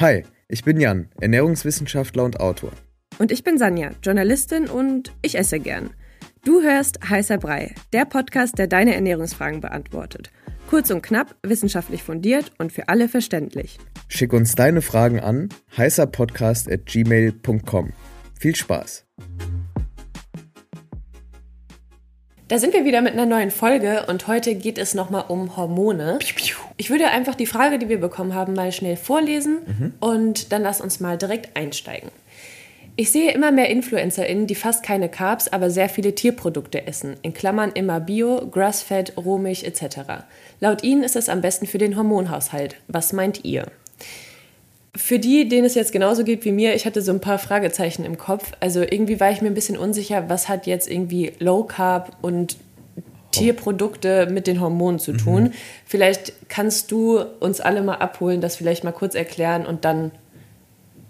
Hi, ich bin Jan, Ernährungswissenschaftler und Autor. Und ich bin Sanja, Journalistin und ich esse gern. Du hörst Heißer Brei, der Podcast, der deine Ernährungsfragen beantwortet. Kurz und knapp, wissenschaftlich fundiert und für alle verständlich. Schick uns deine Fragen an heißerpodcast.gmail.com. Viel Spaß! Da sind wir wieder mit einer neuen Folge und heute geht es nochmal um Hormone. Ich würde einfach die Frage, die wir bekommen haben, mal schnell vorlesen mhm. und dann lass uns mal direkt einsteigen. Ich sehe immer mehr InfluencerInnen, die fast keine Carbs, aber sehr viele Tierprodukte essen. In Klammern immer Bio, Grassfed, Rohmilch etc. Laut ihnen ist es am besten für den Hormonhaushalt. Was meint ihr? Für die, denen es jetzt genauso geht wie mir, ich hatte so ein paar Fragezeichen im Kopf. Also irgendwie war ich mir ein bisschen unsicher, was hat jetzt irgendwie Low Carb und Tierprodukte mit den Hormonen zu tun. Mhm. Vielleicht kannst du uns alle mal abholen, das vielleicht mal kurz erklären und dann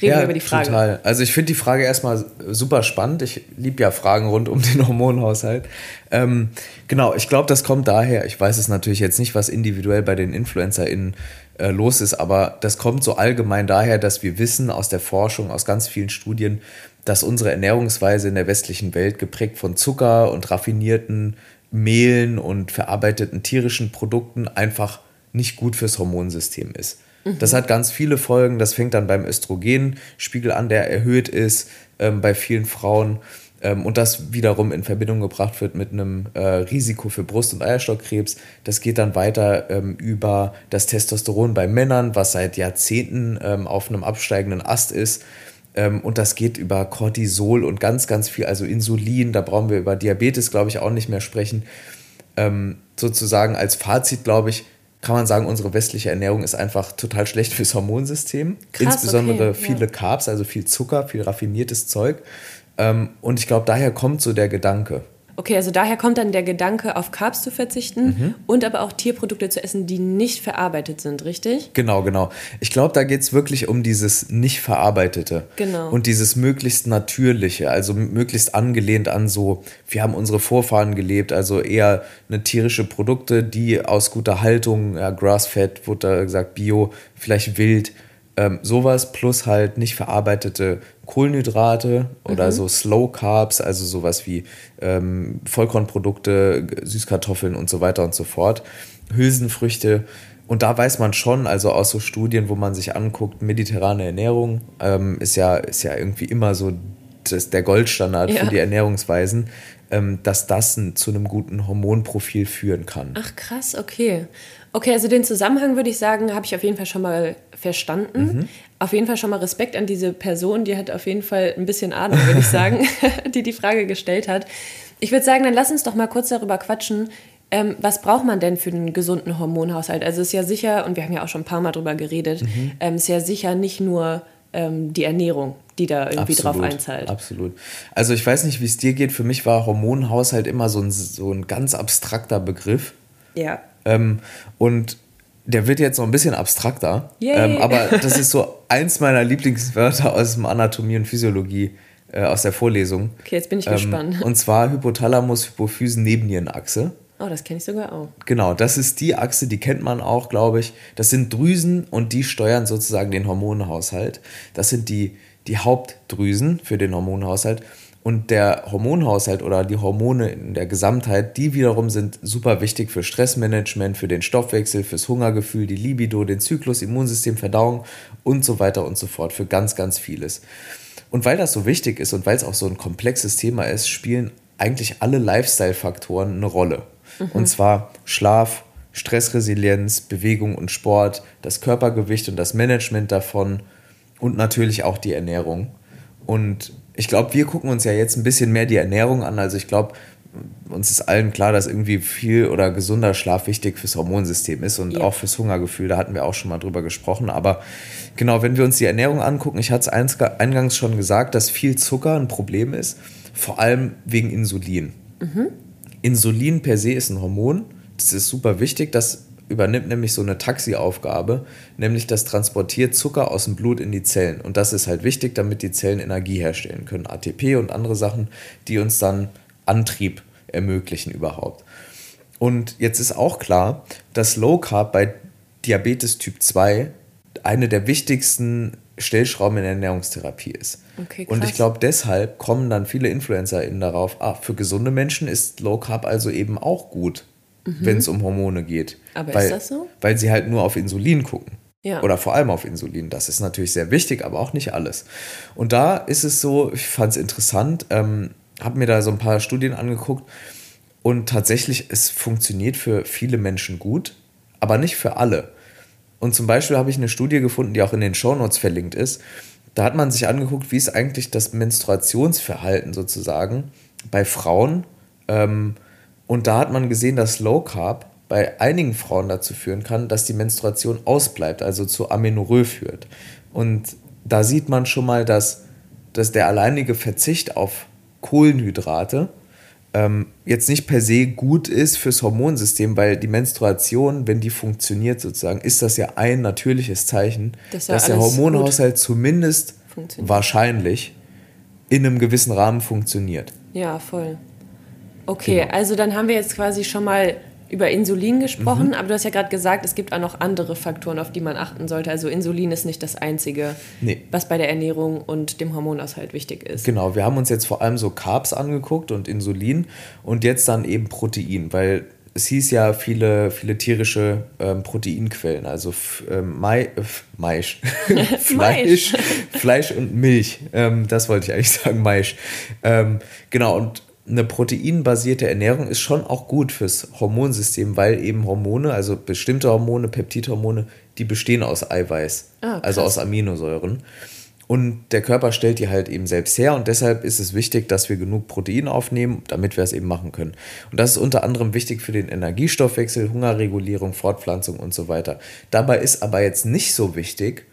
reden ja, wir über die Frage. Total. Also ich finde die Frage erstmal super spannend. Ich liebe ja Fragen rund um den Hormonhaushalt. Ähm, genau, ich glaube, das kommt daher. Ich weiß es natürlich jetzt nicht, was individuell bei den InfluencerInnen äh, los ist, aber das kommt so allgemein daher, dass wir wissen aus der Forschung, aus ganz vielen Studien, dass unsere Ernährungsweise in der westlichen Welt geprägt von Zucker und raffinierten Mehlen und verarbeiteten tierischen Produkten einfach nicht gut fürs Hormonsystem ist. Das hat ganz viele Folgen. Das fängt dann beim Östrogenspiegel an, der erhöht ist ähm, bei vielen Frauen. Ähm, und das wiederum in Verbindung gebracht wird mit einem äh, Risiko für Brust- und Eierstockkrebs. Das geht dann weiter ähm, über das Testosteron bei Männern, was seit Jahrzehnten ähm, auf einem absteigenden Ast ist. Ähm, und das geht über Cortisol und ganz, ganz viel, also Insulin. Da brauchen wir über Diabetes, glaube ich, auch nicht mehr sprechen. Ähm, sozusagen als Fazit, glaube ich, kann man sagen, unsere westliche Ernährung ist einfach total schlecht fürs Hormonsystem. Krass, Insbesondere okay, viele ja. Carbs, also viel Zucker, viel raffiniertes Zeug. Ähm, und ich glaube, daher kommt so der Gedanke. Okay, also daher kommt dann der Gedanke, auf Carbs zu verzichten mhm. und aber auch Tierprodukte zu essen, die nicht verarbeitet sind, richtig? Genau, genau. Ich glaube, da geht es wirklich um dieses nicht verarbeitete. Genau. Und dieses möglichst natürliche, also möglichst angelehnt an so, wir haben unsere Vorfahren gelebt, also eher eine tierische Produkte, die aus guter Haltung, ja, Grass-Fed, wurde da gesagt, Bio, vielleicht wild, ähm, sowas plus halt nicht verarbeitete Kohlenhydrate oder mhm. so Slow Carbs, also sowas wie ähm, Vollkornprodukte, Süßkartoffeln und so weiter und so fort, Hülsenfrüchte. Und da weiß man schon, also aus so Studien, wo man sich anguckt, mediterrane Ernährung ähm, ist, ja, ist ja irgendwie immer so das, der Goldstandard ja. für die Ernährungsweisen, ähm, dass das zu einem guten Hormonprofil führen kann. Ach krass, okay. Okay, also den Zusammenhang würde ich sagen, habe ich auf jeden Fall schon mal verstanden. Mhm. Auf jeden Fall schon mal Respekt an diese Person, die hat auf jeden Fall ein bisschen Ahnung, würde ich sagen, die die Frage gestellt hat. Ich würde sagen, dann lass uns doch mal kurz darüber quatschen, ähm, was braucht man denn für einen gesunden Hormonhaushalt? Also es ist ja sicher, und wir haben ja auch schon ein paar Mal darüber geredet, mhm. ähm, ist ja sicher nicht nur ähm, die Ernährung, die da irgendwie absolut, drauf einzahlt. Absolut. Also ich weiß nicht, wie es dir geht. Für mich war Hormonhaushalt immer so ein, so ein ganz abstrakter Begriff. Ja. Ähm, und der wird jetzt noch ein bisschen abstrakter. Ähm, aber das ist so eins meiner Lieblingswörter aus dem Anatomie und Physiologie äh, aus der Vorlesung. Okay, jetzt bin ich ähm, gespannt. Und zwar Hypothalamus, Hypophysen, Nebennierenachse. Oh, das kenne ich sogar auch. Genau, das ist die Achse, die kennt man auch, glaube ich. Das sind Drüsen und die steuern sozusagen den Hormonhaushalt. Das sind die, die Hauptdrüsen für den Hormonhaushalt. Und der Hormonhaushalt oder die Hormone in der Gesamtheit, die wiederum sind super wichtig für Stressmanagement, für den Stoffwechsel, fürs Hungergefühl, die Libido, den Zyklus, Immunsystem, Verdauung und so weiter und so fort, für ganz, ganz vieles. Und weil das so wichtig ist und weil es auch so ein komplexes Thema ist, spielen eigentlich alle Lifestyle-Faktoren eine Rolle. Mhm. Und zwar Schlaf, Stressresilienz, Bewegung und Sport, das Körpergewicht und das Management davon und natürlich auch die Ernährung. Und ich glaube, wir gucken uns ja jetzt ein bisschen mehr die Ernährung an. Also ich glaube, uns ist allen klar, dass irgendwie viel oder gesunder Schlaf wichtig fürs Hormonsystem ist und ja. auch fürs Hungergefühl. Da hatten wir auch schon mal drüber gesprochen. Aber genau, wenn wir uns die Ernährung angucken, ich hatte es eingangs schon gesagt, dass viel Zucker ein Problem ist, vor allem wegen Insulin. Mhm. Insulin per se ist ein Hormon. Das ist super wichtig. Das übernimmt nämlich so eine Taxiaufgabe, nämlich das transportiert Zucker aus dem Blut in die Zellen. Und das ist halt wichtig, damit die Zellen Energie herstellen können. ATP und andere Sachen, die uns dann Antrieb ermöglichen überhaupt. Und jetzt ist auch klar, dass Low Carb bei Diabetes Typ 2 eine der wichtigsten Stellschrauben in der Ernährungstherapie ist. Okay, Und ich glaube, deshalb kommen dann viele InfluencerInnen darauf, ah, für gesunde Menschen ist Low Carb also eben auch gut, wenn es um Hormone geht. Mhm. Aber ist weil, das so? Weil sie halt nur auf Insulin gucken. Ja. Oder vor allem auf Insulin. Das ist natürlich sehr wichtig, aber auch nicht alles. Und da ist es so, ich fand es interessant, ähm, habe mir da so ein paar Studien angeguckt und tatsächlich, es funktioniert für viele Menschen gut, aber nicht für alle. Und zum Beispiel habe ich eine Studie gefunden, die auch in den Shownotes verlinkt ist. Da hat man sich angeguckt, wie ist eigentlich das Menstruationsverhalten sozusagen bei Frauen. Ähm, und da hat man gesehen, dass Low Carb bei einigen Frauen dazu führen kann, dass die Menstruation ausbleibt, also zu Amenorrhoe führt. Und da sieht man schon mal, dass, dass der alleinige Verzicht auf Kohlenhydrate ähm, jetzt nicht per se gut ist fürs Hormonsystem, weil die Menstruation, wenn die funktioniert sozusagen, ist das ja ein natürliches Zeichen, Dass ja dass der Hormonhaushalt zumindest wahrscheinlich in einem gewissen Rahmen funktioniert. Ja, voll. Okay, Genau. also dann haben wir jetzt quasi schon mal über Insulin gesprochen, Mhm. aber du hast ja gerade gesagt, es gibt auch noch andere Faktoren, auf die man achten sollte. Also Insulin ist nicht das Einzige, Nee. was bei der Ernährung und dem Hormonaushalt wichtig ist. Genau, wir haben uns jetzt vor allem so Carbs angeguckt und Insulin und jetzt dann eben Protein, weil es hieß ja viele, viele tierische ähm, Proteinquellen, also ähm, Mai, äh, Maisch, Fleisch, Fleisch und Milch. Ähm, das wollte ich eigentlich sagen, Maisch. Ähm, genau, und eine proteinbasierte Ernährung ist schon auch gut fürs Hormonsystem, weil eben Hormone, also bestimmte Hormone, Peptidhormone, die bestehen aus Eiweiß, Ah, also aus Aminosäuren. Und der Körper stellt die halt eben selbst her und deshalb ist es wichtig, dass wir genug Protein aufnehmen, damit wir es eben machen können. Und das ist unter anderem wichtig für den Energiestoffwechsel, Hungerregulierung, Fortpflanzung und so weiter. Dabei ist aber jetzt nicht so wichtig,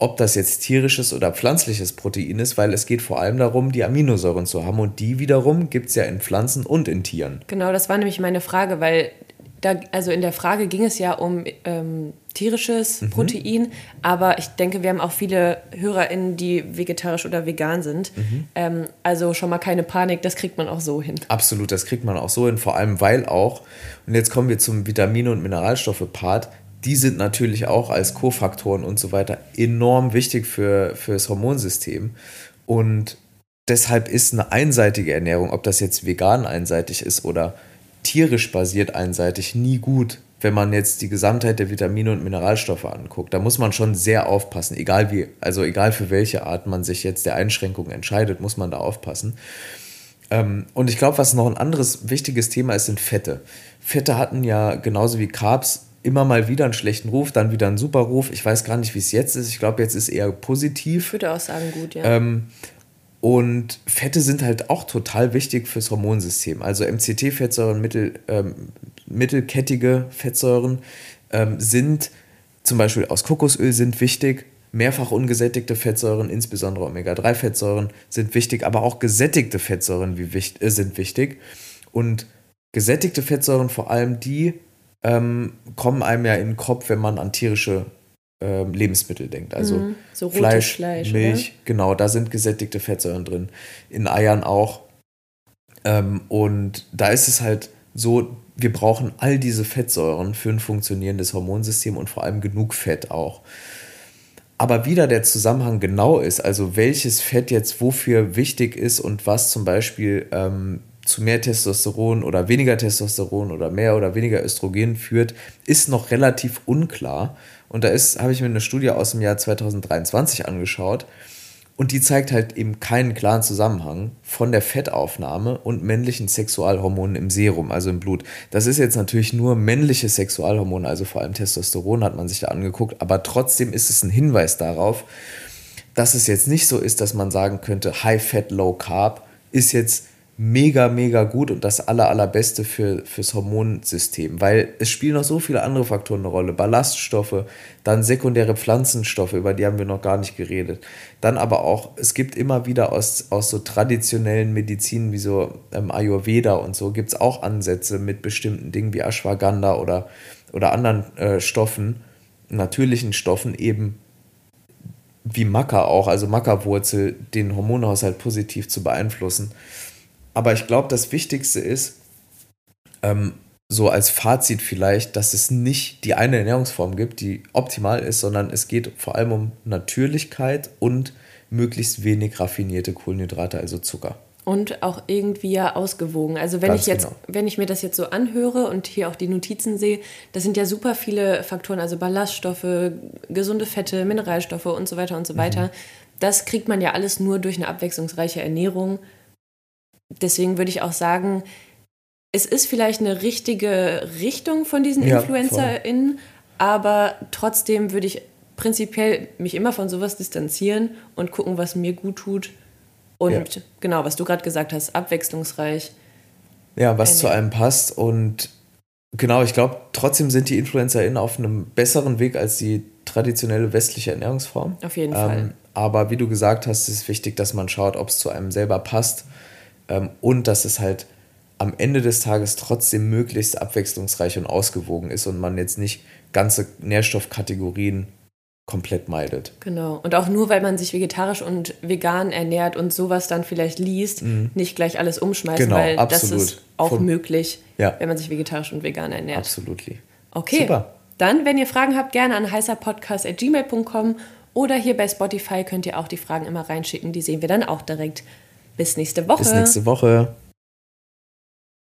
ob das jetzt tierisches oder pflanzliches Protein ist, weil es geht vor allem darum, die Aminosäuren zu haben und die wiederum gibt es ja in Pflanzen und in Tieren. Genau, das war nämlich meine Frage, weil da, also in der Frage ging es ja um ähm, tierisches Mhm. Protein, aber ich denke, wir haben auch viele HörerInnen, die vegetarisch oder vegan sind. Mhm. Ähm, also schon mal keine Panik, das kriegt man auch so hin. Absolut, das kriegt man auch so hin, vor allem weil auch, und jetzt kommen wir zum Vitamine- und Mineralstoffe-Part, die sind natürlich auch als Kofaktoren und so weiter enorm wichtig für, für das Hormonsystem. Und deshalb ist eine einseitige Ernährung, ob das jetzt vegan einseitig ist oder tierisch basiert einseitig, nie gut, wenn man jetzt die Gesamtheit der Vitamine und Mineralstoffe anguckt. Da muss man schon sehr aufpassen, egal wie, also egal für welche Art man sich jetzt der Einschränkung entscheidet, muss man da aufpassen. Ähm, und ich glaube, was noch ein anderes wichtiges Thema ist, sind Fette. Fette hatten ja genauso wie Carbs immer mal wieder einen schlechten Ruf, dann wieder einen super Ruf. Ich weiß gar nicht, wie es jetzt ist. Ich glaube, jetzt ist eher positiv. Ich würde auch sagen, gut, ja. Ähm, und Fette sind halt auch total wichtig fürs Hormonsystem. Also MCT-Fettsäuren, mittel, ähm, mittelkettige Fettsäuren ähm, sind zum Beispiel aus Kokosöl sind wichtig. Mehrfach ungesättigte Fettsäuren, insbesondere Omega-3-Fettsäuren, sind wichtig, aber auch gesättigte Fettsäuren wie wicht, äh, sind wichtig. Und gesättigte Fettsäuren, vor allem die, ähm, kommen einem ja in den Kopf, wenn man an tierische ähm, Lebensmittel denkt. Also Mhm. So Fleisch, Fleisch, Milch, genau, da sind gesättigte Fettsäuren drin. In Eiern auch. Ähm, und da ist es halt so, wir brauchen all diese Fettsäuren für ein funktionierendes Hormonsystem und vor allem genug Fett auch. Aber wie da der Zusammenhang genau ist, also welches Fett jetzt wofür wichtig ist und was zum Beispiel ähm, zu mehr Testosteron oder weniger Testosteron oder mehr oder weniger Östrogen führt, ist noch relativ unklar. Und da habe ich mir eine Studie aus dem Jahr 2023 angeschaut und die zeigt halt eben keinen klaren Zusammenhang von der Fettaufnahme und männlichen Sexualhormonen im Serum, also im Blut. Das ist jetzt natürlich nur männliche Sexualhormone, also vor allem Testosteron hat man sich da angeguckt, aber trotzdem ist es ein Hinweis darauf, dass es jetzt nicht so ist, dass man sagen könnte, High Fat, Low Carb ist jetzt mega, mega gut und das aller, allerbeste für, fürs Hormonsystem, weil es spielen noch so viele andere Faktoren eine Rolle. Ballaststoffe, dann sekundäre Pflanzenstoffe, über die haben wir noch gar nicht geredet. Dann aber auch, es gibt immer wieder aus, aus so traditionellen Medizinen wie so ähm, Ayurveda und so, gibt es auch Ansätze mit bestimmten Dingen wie Ashwagandha oder, oder anderen äh, Stoffen, natürlichen Stoffen eben wie Maca auch, also Maca-Wurzel, den Hormonhaushalt positiv zu beeinflussen. Aber ich glaube, das Wichtigste ist, ähm, so als Fazit vielleicht, dass es nicht die eine Ernährungsform gibt, die optimal ist, sondern es geht vor allem um Natürlichkeit und möglichst wenig raffinierte Kohlenhydrate, also Zucker. Und auch irgendwie ja ausgewogen. Also wenn Ganz ich jetzt, genau. wenn ich mir das jetzt so anhöre und hier auch die Notizen sehe, das sind ja super viele Faktoren, also Ballaststoffe, gesunde Fette, Mineralstoffe und so weiter und so weiter. Das kriegt man ja alles nur durch eine abwechslungsreiche Ernährung. Deswegen würde ich auch sagen, es ist vielleicht eine richtige Richtung von diesen Ja, InfluencerInnen, aber trotzdem würde ich prinzipiell mich immer von sowas distanzieren und gucken, was mir gut tut. Und Ja. genau, was du gerade gesagt hast, abwechslungsreich. Ja, was zu Ernährung. einem passt. Und genau, ich glaube, trotzdem sind die InfluencerInnen auf einem besseren Weg als die traditionelle westliche Ernährungsform. Auf jeden Fall. Aber wie du gesagt hast, ist es wichtig, dass man schaut, ob es zu einem selber passt ähm, und dass es halt am Ende des Tages trotzdem möglichst abwechslungsreich und ausgewogen ist und man jetzt nicht ganze Nährstoffkategorien komplett meidet. Genau. Und auch nur, weil man sich vegetarisch und vegan ernährt und sowas dann vielleicht liest, nicht gleich alles umschmeißen, Genau, weil absolut. das ist auch Voll- möglich, Ja. wenn man sich vegetarisch und vegan ernährt. Absolutely. Okay. Super. Dann, wenn ihr Fragen habt, gerne an heißerpodcast.gmail.com oder hier bei Spotify könnt ihr auch die Fragen immer reinschicken. Die sehen wir dann auch direkt. Bis nächste Woche. Bis nächste Woche.